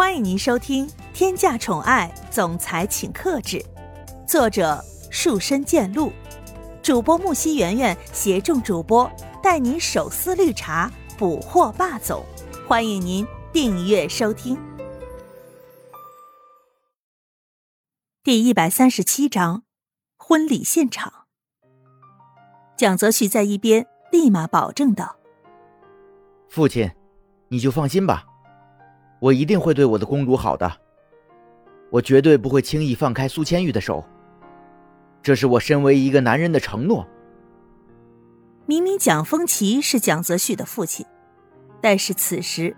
欢迎您收听《天价宠爱总裁请克制》，作者树深见鹿，主播木西圆圆携众主播带您手撕绿茶，捕获霸总。欢迎您订阅收听。第一百三十七章，婚礼现场。蒋泽旭在一边立马保证道：“父亲，你就放心吧。”我一定会对我的公主好的，我绝对不会轻易放开苏千玉的手。这是我身为一个男人的承诺。明明蒋风奇是蒋泽旭的父亲，但是此时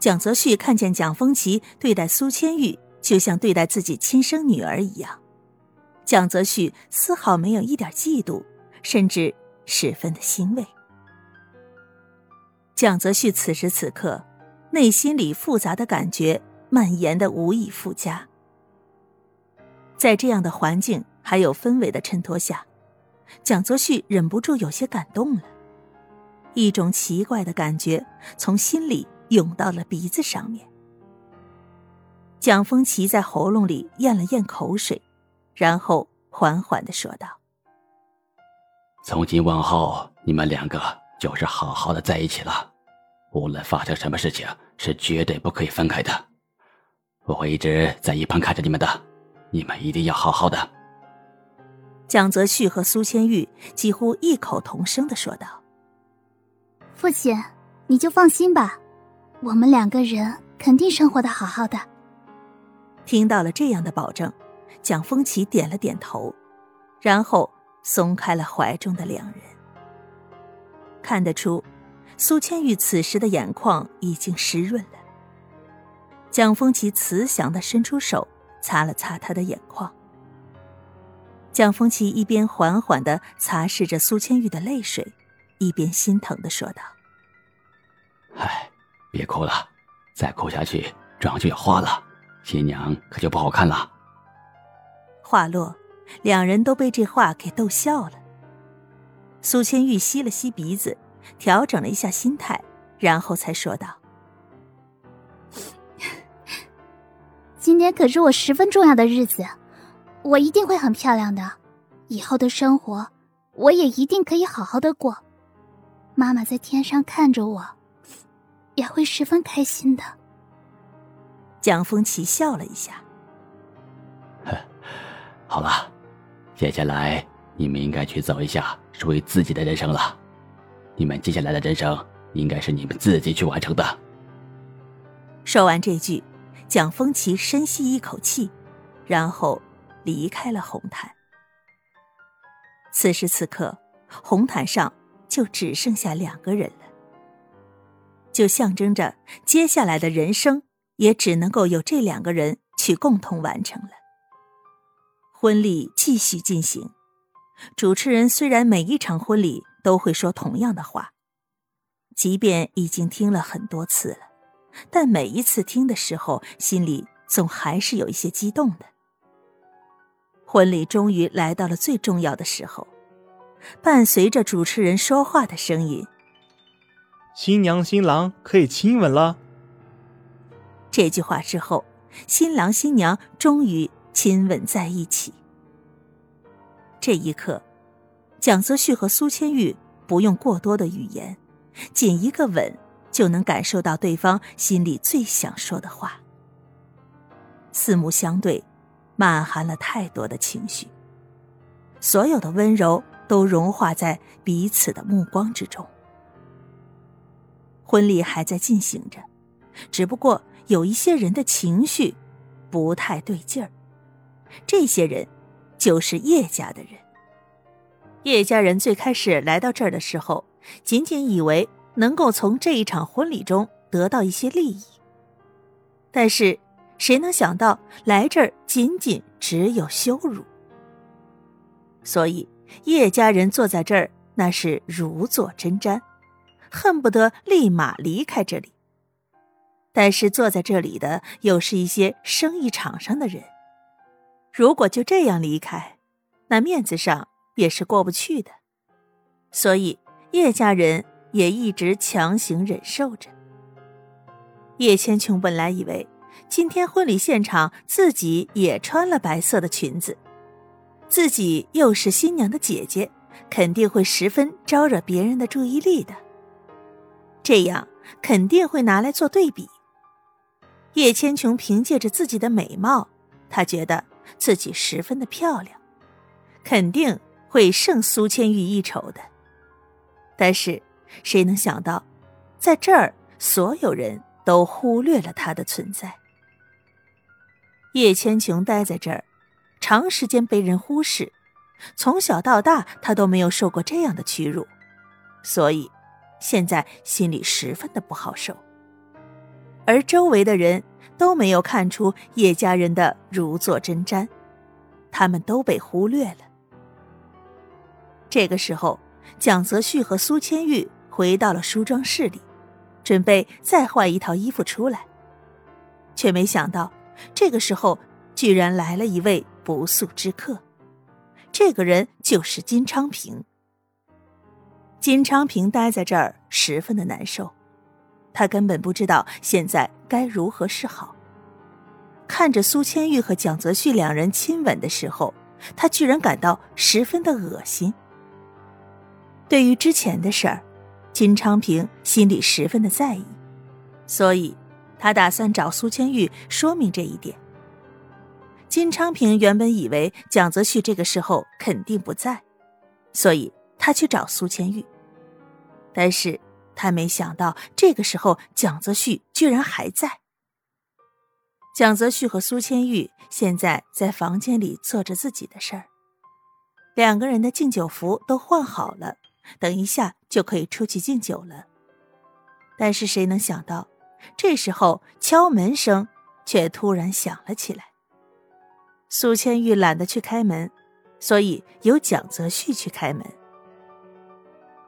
蒋泽旭看见蒋风奇对待苏千玉，就像对待自己亲生女儿一样，蒋泽旭丝毫没有一点嫉妒，甚至十分的欣慰。蒋泽旭此时此刻。内心里复杂的感觉蔓延的无以复加，在这样的环境还有氛围的衬托下，蒋泽旭忍不住有些感动了，一种奇怪的感觉从心里涌到了鼻子上面。蒋风奇在喉咙里咽了咽口水，然后缓缓的说道：“从今往后，你们两个就是好好的在一起了。”无论发生什么事情，是绝对不可以分开的。我会一直在一旁看着你们的，你们一定要好好的。蒋泽旭和苏千玉几乎异口同声的说道：“父亲，你就放心吧，我们两个人肯定生活的好好的。”听到了这样的保证，蒋风奇点了点头，然后松开了怀中的两人。看得出。苏千玉此时的眼眶已经湿润了。蒋风奇慈祥的伸出手，擦了擦他的眼眶。蒋风奇一边缓缓的擦拭着苏千玉的泪水，一边心疼的说道：“哎，别哭了，再哭下去妆就要花了，新娘可就不好看了。”话落，两人都被这话给逗笑了。苏千玉吸了吸鼻子。调整了一下心态，然后才说道：“今天可是我十分重要的日子，我一定会很漂亮的。以后的生活，我也一定可以好好的过。妈妈在天上看着我，也会十分开心的。”蒋风奇笑了一下：“好了，接下来你们应该去走一下属于自己的人生了。”你们接下来的人生应该是你们自己去完成的。说完这句，蒋风奇深吸一口气，然后离开了红毯。此时此刻，红毯上就只剩下两个人了，就象征着接下来的人生也只能够有这两个人去共同完成了。婚礼继续进行，主持人虽然每一场婚礼。都会说同样的话，即便已经听了很多次了，但每一次听的时候，心里总还是有一些激动的。婚礼终于来到了最重要的时候，伴随着主持人说话的声音：“新娘新郎可以亲吻了。”这句话之后，新郎新娘终于亲吻在一起。这一刻。蒋泽旭和苏千玉不用过多的语言，仅一个吻就能感受到对方心里最想说的话。四目相对，满含了太多的情绪，所有的温柔都融化在彼此的目光之中。婚礼还在进行着，只不过有一些人的情绪不太对劲儿，这些人就是叶家的人。叶家人最开始来到这儿的时候，仅仅以为能够从这一场婚礼中得到一些利益。但是，谁能想到来这儿仅仅只有羞辱？所以，叶家人坐在这儿那是如坐针毡，恨不得立马离开这里。但是，坐在这里的又是一些生意场上的人，如果就这样离开，那面子上……也是过不去的，所以叶家人也一直强行忍受着。叶千琼本来以为今天婚礼现场自己也穿了白色的裙子，自己又是新娘的姐姐，肯定会十分招惹别人的注意力的。这样肯定会拿来做对比。叶千琼凭借着自己的美貌，她觉得自己十分的漂亮，肯定会胜苏千玉一筹的。但是，谁能想到，在这儿所有人都忽略了她的存在。叶千琼待在这儿，长时间被人忽视，从小到大她都没有受过这样的屈辱，所以现在心里十分的不好受。而周围的人都没有看出叶家人的如坐针毡，他们都被忽略了。这个时候，蒋泽旭和苏千玉回到了梳妆室里，准备再换一套衣服出来，却没想到，这个时候居然来了一位不速之客。这个人就是金昌平。金昌平待在这儿十分的难受。他根本不知道现在该如何是好。看着苏千玉和蒋泽旭两人亲吻的时候，他居然感到十分的恶心。对于之前的事儿，金昌平心里十分的在意，所以他打算找苏千玉说明这一点。金昌平原本以为蒋泽旭这个时候肯定不在，所以他去找苏千玉，但是。他没想到，这个时候蒋泽旭居然还在。蒋泽旭和苏千玉现在在房间里做着自己的事儿，两个人的敬酒服都换好了，等一下就可以出去敬酒了。但是谁能想到，这时候敲门声却突然响了起来。苏千玉懒得去开门，所以由蒋泽旭去开门。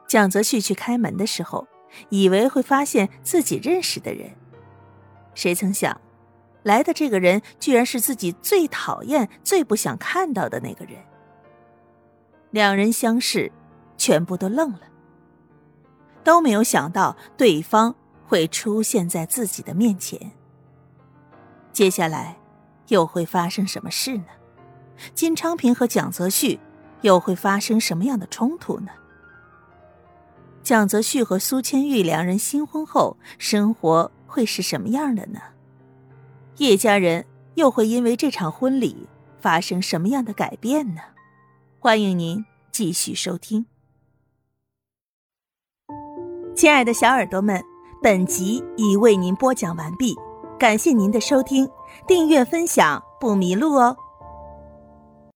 蒋泽旭去开门的时候。以为会发现自己认识的人，谁曾想，来的这个人居然是自己最讨厌、最不想看到的那个人。两人相视，全部都愣了，都没有想到对方会出现在自己的面前。接下来又会发生什么事呢？金昌平和蒋泽旭又会发生什么样的冲突呢？蒋泽旭和苏千玉两人新婚后生活会是什么样的呢？叶家人又会因为这场婚礼发生什么样的改变呢？欢迎您继续收听。亲爱的小耳朵们，本集已为您播讲完毕，感谢您的收听，订阅分享不迷路哦。